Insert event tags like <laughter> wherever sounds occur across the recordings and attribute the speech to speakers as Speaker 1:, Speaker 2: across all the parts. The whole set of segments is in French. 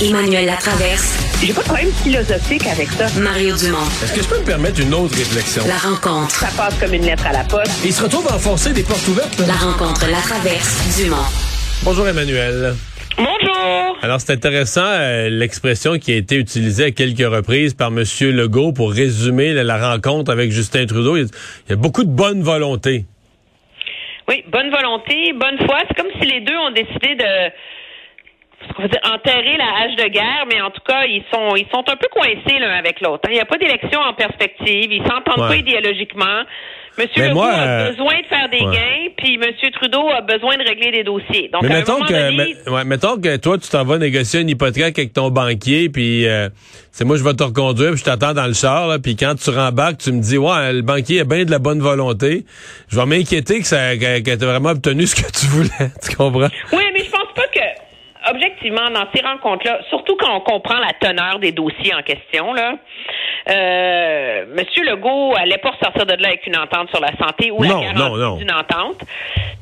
Speaker 1: Emmanuel Latraverse.
Speaker 2: J'ai pas de problème philosophique avec ça.
Speaker 1: Mario Dumont.
Speaker 3: Est-ce que je peux me permettre une autre réflexion?
Speaker 1: La rencontre.
Speaker 2: Ça passe comme une lettre à la poste.
Speaker 3: Il se retrouve à enfoncer des portes ouvertes.
Speaker 1: La rencontre, la traverse, Dumont.
Speaker 3: Bonjour Emmanuel.
Speaker 2: Bonjour.
Speaker 3: Alors c'est intéressant euh, l'expression qui a été utilisée à quelques reprises par M. Legault pour résumer la, la rencontre avec Justin Trudeau. Il y, a, il y a beaucoup de bonne volonté.
Speaker 2: Oui, bonne volonté, bonne foi. C'est comme si les deux ont décidé de on va dire, enterrer la hache de guerre, mais en tout cas, ils sont ils sont un peu coincés l'un avec l'autre. hein. Il n'y a pas d'élection en perspective, ils s'entendent
Speaker 3: Ouais.
Speaker 2: pas idéologiquement. Monsieur Legault
Speaker 3: moi,
Speaker 2: a
Speaker 3: euh,
Speaker 2: besoin de faire des
Speaker 3: ouais.
Speaker 2: gains, puis Monsieur Trudeau a besoin de régler des dossiers. Donc,
Speaker 3: Mais
Speaker 2: à
Speaker 3: mettons que,
Speaker 2: donné,
Speaker 3: ouais, mettons que toi, tu t'en vas négocier une hypothèque avec ton banquier, puis euh, c'est moi, je vais te reconduire, puis je t'attends dans le char, là, puis quand tu rembarques, tu me dis, ouais, le banquier a bien de la bonne volonté. Je vais m'inquiéter que ça, que, que vraiment obtenu ce que tu voulais. <laughs> Tu comprends?
Speaker 2: Oui, mais je pense pas que, objectivement, dans ces rencontres-là, surtout quand on comprend la teneur des dossiers en question, là, euh, Monsieur Legault allait pas ressortir de là avec une entente sur la santé ou
Speaker 3: Non,
Speaker 2: la garantie
Speaker 3: non, non.
Speaker 2: d'une entente.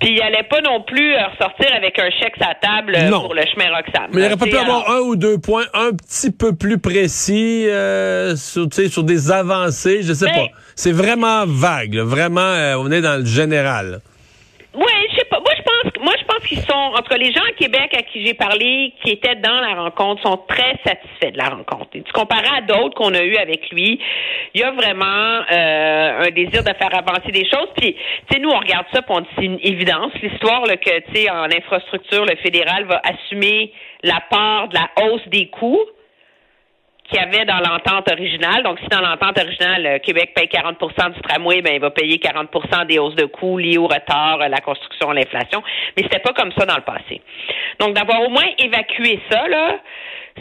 Speaker 2: Puis il allait pas non plus euh, ressortir avec un chèque la table euh,
Speaker 3: Non.
Speaker 2: pour le chemin Roxham.
Speaker 3: Mais il aurait pas pu avoir un ou deux points un petit peu plus précis euh, sur, sur des avancées, je sais
Speaker 2: Mais-
Speaker 3: pas. C'est vraiment vague, là. vraiment, euh, on est dans le général.
Speaker 2: Oui, je sais pas. Moi, je pense, qu'ils sont, en tout cas, les gens à Québec à qui j'ai parlé, qui étaient dans la rencontre, sont très satisfaits de la rencontre. Et tu comparais à d'autres qu'on a eu avec lui, il y a vraiment euh, un désir de faire avancer des choses. Puis, tu sais, nous, on regarde ça, dit c'est une évidence. L'histoire que, tu sais, en infrastructure, le fédéral va assumer la part de la hausse des coûts qu'il y avait dans l'entente originale. Donc, si dans l'entente originale, euh, Québec paye 40% du tramway, ben, il va payer 40% des hausses de coûts liées au retard, à la construction, l'inflation. Mais c'était pas comme ça dans le passé. Donc, d'avoir au moins évacué ça, là,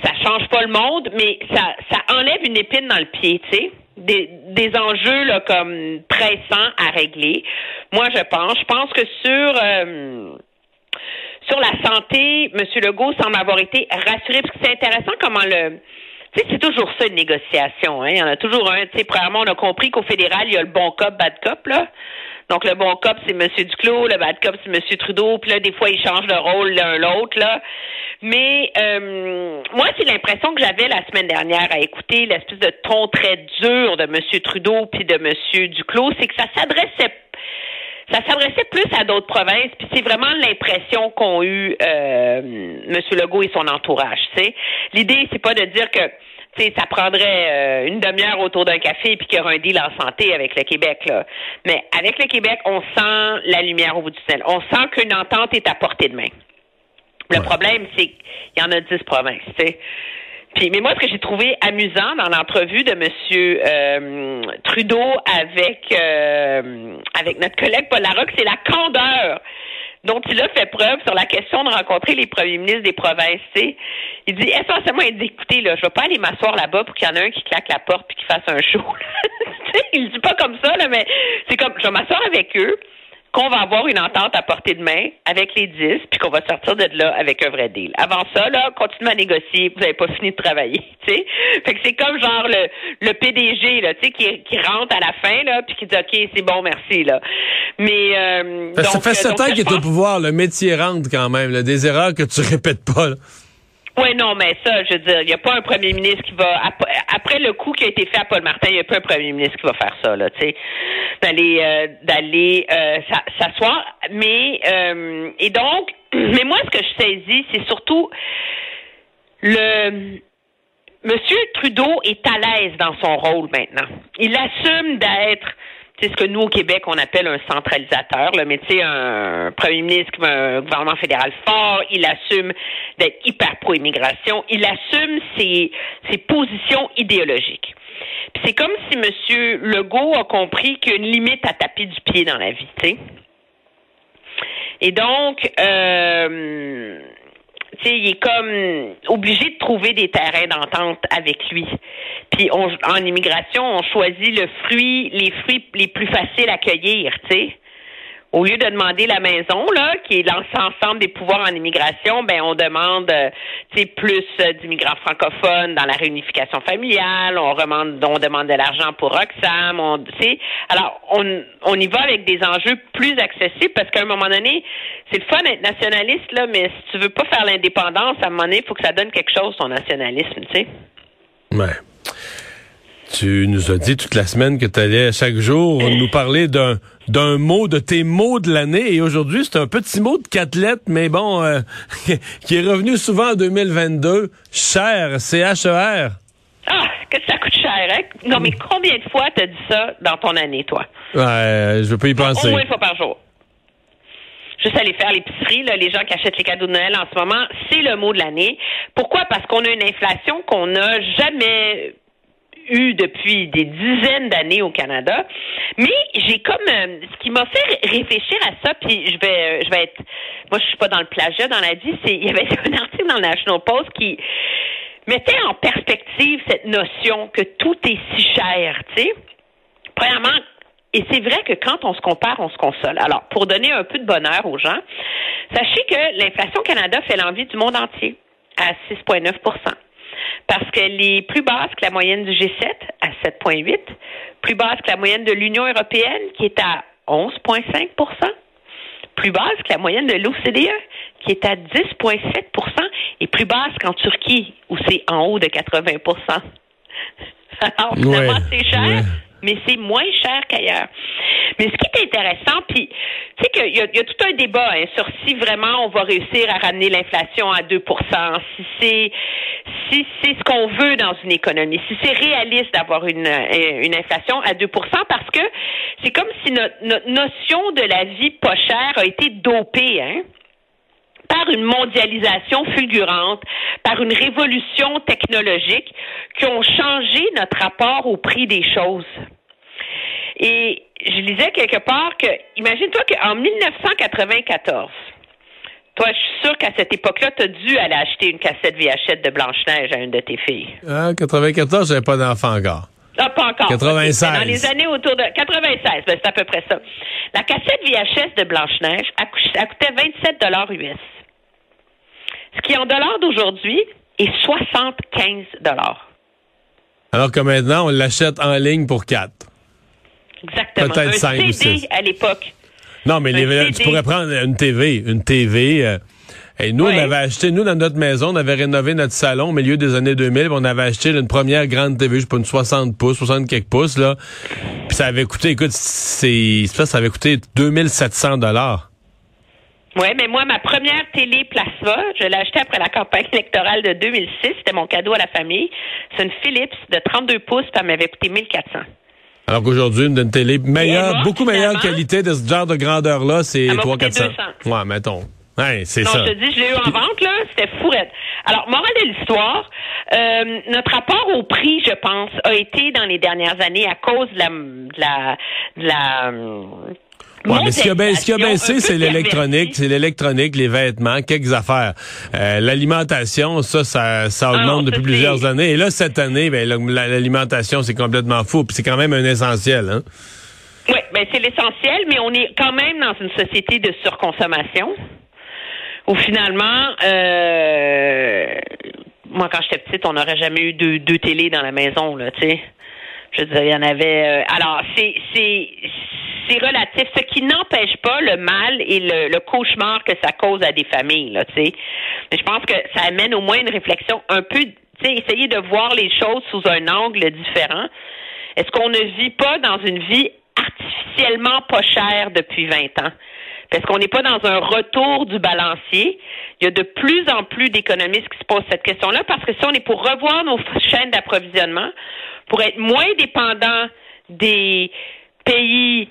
Speaker 2: ça change pas le monde, mais ça, ça enlève une épine dans le pied, tu sais. Des, des enjeux là, comme pressants à régler. Moi, je pense. Je pense que sur euh, sur la santé, M. Legault semble avoir été rassuré, parce que c'est intéressant comment le... Tu sais, c'est toujours ça, une négociation. Hein? Il y en a toujours un. Tu sais, premièrement, on a compris qu'au fédéral, il y a le bon cop, bad cop, là. Donc, le bon cop, c'est M. Duclos, le bad cop, c'est M. Trudeau, puis là, des fois, ils changent de rôle l'un l'autre, là. Mais euh, moi, c'est l'impression que j'avais la semaine dernière à écouter l'espèce de ton très dur de M. Trudeau puis de M. Duclos, c'est que ça s'adressait ça s'adressait plus à d'autres provinces, puis c'est vraiment l'impression qu'ont eu euh, M. Legault et son entourage. Tu sais, l'idée c'est pas de dire que tu sais, ça prendrait euh, une demi-heure autour d'un café puis qu'il y aura un deal en santé avec le Québec là. Mais avec le Québec, on sent la lumière au bout du tunnel. On sent qu'une entente est à portée de main. Le
Speaker 3: Ouais.
Speaker 2: problème, c'est qu'il y en a dix provinces. Tu sais. Mais moi, ce que j'ai trouvé amusant dans l'entrevue de Monsieur euh, Trudeau avec euh, avec notre collègue Paul Larocque, c'est la candeur dont il a fait preuve sur la question de rencontrer les premiers ministres des provinces. sais. Il dit essentiellement, il dit écoutez là, je vais pas aller m'asseoir là-bas pour qu'il y en ait un qui claque la porte puis qui fasse un show. <laughs> Il dit pas comme ça là, mais c'est comme je vais m'asseoir avec eux qu'on va avoir une entente à portée de main avec les 10, puis qu'on va sortir de là avec un vrai deal. Avant ça, là, continuez à négocier, vous n'avez pas fini de travailler, <laughs> tu sais. Fait que c'est comme genre le, le PDG, là, tu sais, qui, qui rentre à la fin, là, puis qui dit, OK, c'est bon, merci, là. Mais, euh,
Speaker 3: Ça, ça
Speaker 2: donc,
Speaker 3: fait
Speaker 2: euh,
Speaker 3: sept
Speaker 2: donc,
Speaker 3: ans qu'il est au pouvoir, le métier rentre quand même, là, des erreurs que tu répètes pas. là.
Speaker 2: Oui, non, mais ça, je veux dire, il n'y a pas un premier ministre qui va après le coup qui a été fait à Paul Martin, il n'y a pas un premier ministre qui va faire ça, là, tu sais, d'aller euh, d'aller euh, s'a- s'asseoir. Mais euh, et donc, <clears throat> mais moi, ce que je saisis, c'est surtout le Monsieur Trudeau est à l'aise dans son rôle maintenant. Il assume d'être c'est ce que nous au Québec on appelle un centralisateur, là, mais un premier ministre qui un gouvernement fédéral fort, il assume d'être hyper pro-immigration, il assume ses, ses positions idéologiques. C'est comme si Monsieur Legault a compris qu'il y a une limite à taper du pied dans la vie. Et donc, euh, sais, il est comme obligé de trouver des terrains d'entente avec lui. Puis on, en immigration, on choisit le fruit, les fruits les plus faciles à cueillir, tu au lieu de demander la maison, là, qui est l'ensemble des pouvoirs en immigration, ben on demande euh, plus euh, d'immigrants francophones dans la réunification familiale, on demande, de l'argent pour Roxham, on, alors on, on y va avec des enjeux plus accessibles parce qu'à un moment donné, c'est le fun d'être nationaliste, là, mais si tu veux pas faire l'indépendance, à un moment donné, il faut que ça donne quelque chose, ton nationalisme, tu sais.
Speaker 3: Ouais. Tu nous as dit toute la semaine que tu allais chaque jour nous parler d'un d'un mot, de tes mots de l'année. Et aujourd'hui, c'est un petit mot de quatre lettres, mais bon, euh, <laughs> qui est revenu souvent en 2022. Cher, C-H-E-R.
Speaker 2: Ah, que ça coûte cher, hein? Non, mais combien de fois t'as dit ça dans ton année, toi?
Speaker 3: Ouais, je peux y penser.
Speaker 2: Au moins une fois par jour. Juste aller faire l'épicerie, là, les gens qui achètent les cadeaux de Noël en ce moment, c'est le mot de l'année. Pourquoi? Parce qu'on a une inflation qu'on n'a jamais eu depuis des dizaines d'années au Canada. Mais j'ai comme euh, ce qui m'a fait réfléchir à ça, puis je vais euh, je vais être moi je suis pas dans le plagiat dans la vie, c'est il y avait <laughs> un article dans le National Post qui mettait en perspective cette notion que tout est si cher, tu sais. Premièrement, et c'est vrai que quand on se compare, on se console. Alors, pour donner un peu de bonheur aux gens, sachez que l'inflation Canada fait l'envie du monde entier à 6,9 parce qu'elle est plus basse que la moyenne du G7 à 7,8, plus basse que la moyenne de l'Union européenne qui est à 11,5% plus basse que la moyenne de l'OCDE qui est à 10,7% et plus basse qu'en Turquie où c'est en haut de 80% <laughs> Alors, finalement, c'est cher mais c'est moins cher qu'ailleurs. Mais ce qui est intéressant, puis tu sais qu'il y, a tout un débat hein, sur si vraiment on va réussir à ramener l'inflation à 2% si c'est si c'est ce qu'on veut dans une économie, si c'est réaliste d'avoir une, euh, une inflation à 2% parce que c'est comme si notre, notre notion de la vie pas chère a été dopée, hein? par une mondialisation fulgurante, par une révolution technologique qui ont changé notre rapport au prix des choses. Et je lisais quelque part que, imagine-toi qu'en 1994, toi, je suis sûre qu'à cette époque-là, tu as dû aller acheter une cassette VHS de Blanche-Neige à une de tes filles.
Speaker 3: Ah, 94, j'avais pas d'enfant encore.
Speaker 2: Ah, pas encore.
Speaker 3: 96.
Speaker 2: Dans les années autour de 96, ben, c'est à peu près ça. La cassette VHS de Blanche-Neige, elle coûtait 27 dollars US. Ce qui, en dollars d'aujourd'hui, est 75 dollars.
Speaker 3: Alors que maintenant, on l'achète en ligne pour 4.
Speaker 2: Exactement. Peut-être un CD à l'époque.
Speaker 3: Non, mais tu pourrais prendre une TV, une TV. Euh, et nous, on avait acheté, nous, dans notre maison, on avait rénové notre salon au milieu des années 2000, on avait acheté une première grande TV, je sais pas, une 60 pouces, 60 quelques pouces, là. Puis ça avait coûté, écoute, c'est, ça, ça avait coûté 2700 dollars.
Speaker 2: Oui, mais moi, ma première télé plasma, je l'ai achetée après la campagne électorale de 2006. C'était mon cadeau à la famille. C'est une Philips de 32 pouces, puis elle m'avait coûté 1400.
Speaker 3: Alors qu'aujourd'hui, une, télé meilleure, beaucoup meilleure qualité de ce genre de grandeur-là, c'est 300-400. Ouais, mettons. Ouais, c'est ça.
Speaker 2: Non, je te dis, je l'ai eu en vente, là, c'était fourrette. Alors, morale de l'histoire, euh, notre rapport au prix, je pense, a été dans les dernières années à cause de la, de la, de la
Speaker 3: Ouais, mais ce qui a, baissé, c'est l'électronique, c'est l'électronique, les vêtements, quelques affaires. Euh, l'alimentation, ça, ça, ça ah augmente depuis plusieurs années. Et là, cette année, ben, l'alimentation, c'est complètement fou. Puis c'est quand même un essentiel, hein?
Speaker 2: Oui, ben c'est l'essentiel, mais on est quand même dans une société de surconsommation où finalement, euh, moi quand j'étais petite, on n'aurait jamais eu deux, deux télés dans la maison, là, tu sais. Je veux dire, il y en avait. Euh, alors, c'est c'est relatif, ce qui n'empêche pas le mal et le, cauchemar que ça cause à des familles, là, tu sais. Mais je pense que ça amène au moins une réflexion un peu, essayer de voir les choses sous un angle différent. Est-ce qu'on ne vit pas dans une vie artificiellement pas chère depuis 20 ans? Parce qu'on n'est pas dans un retour du balancier? Il y a de plus en plus d'économistes qui se posent cette question-là parce que si on est pour revoir nos chaînes d'approvisionnement, pour être moins dépendant des pays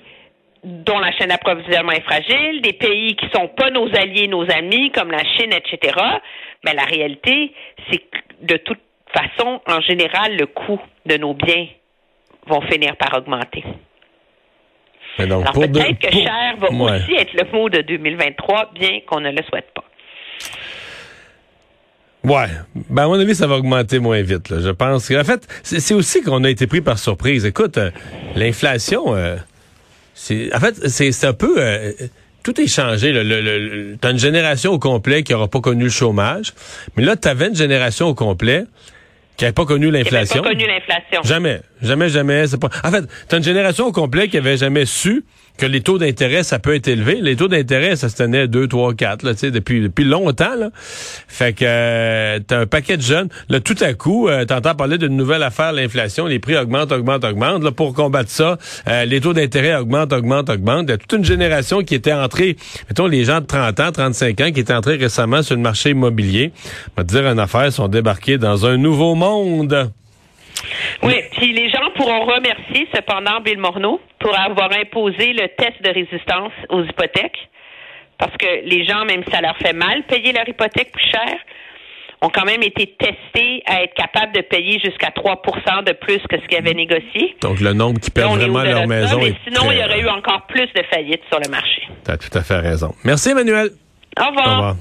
Speaker 2: dont la chaîne d'approvisionnement est fragile, des pays qui sont pas nos alliés, nos amis, comme la Chine, etc. Mais la réalité, c'est que de toute façon, en général, le coût de nos biens vont finir par augmenter. Alors peut-être que cher va aussi être le mot de 2023, bien qu'on ne le souhaite pas.
Speaker 3: Ouais. Ben, à mon avis, ça va augmenter moins vite. Là. Je pense En fait, c'est aussi qu'on a été pris par surprise. Écoute, euh, l'inflation... Euh, c'est en fait, c'est un peu... Euh, tout est changé. Le, le, t'as une génération au complet qui n'aura pas connu le chômage, mais là, tu avais une génération au complet qui n'avait pas connu l'inflation. Jamais, jamais, jamais. Pas. En fait, t'as une génération au complet qui avait jamais su que les taux d'intérêt, ça peut être élevé. Les taux d'intérêt, ça se tenait 2, 3, 4, là, depuis, depuis longtemps. Là. Fait que euh, t'as un paquet de jeunes. Là, tout à coup, euh, t'entends parler d'une nouvelle affaire, l'inflation, les prix augmentent, augmentent, augmentent. Là, pour combattre ça, euh, les taux d'intérêt augmentent, augmentent, augmentent. Il y a toute une génération qui était entrée, mettons les gens de 30 ans, 35 ans, qui étaient entrés récemment sur le marché immobilier. On va dire une affaire, sont débarqués dans un nouveau monde.
Speaker 2: Oui, puis les gens pourront remercier cependant Bill Morneau pour avoir imposé le test de résistance aux hypothèques. Parce que les gens, même si ça leur fait mal payer leur hypothèque plus cher, ont quand même été testés à être capables de payer jusqu'à 3% de plus que ce qu'ils avaient négocié.
Speaker 3: Donc, le nombre qui perdent vraiment leur maison
Speaker 2: mais Sinon, il y aurait eu encore plus de faillites sur le marché.
Speaker 3: Tu as tout à fait raison. Merci, Emmanuel.
Speaker 2: Au revoir. Au revoir.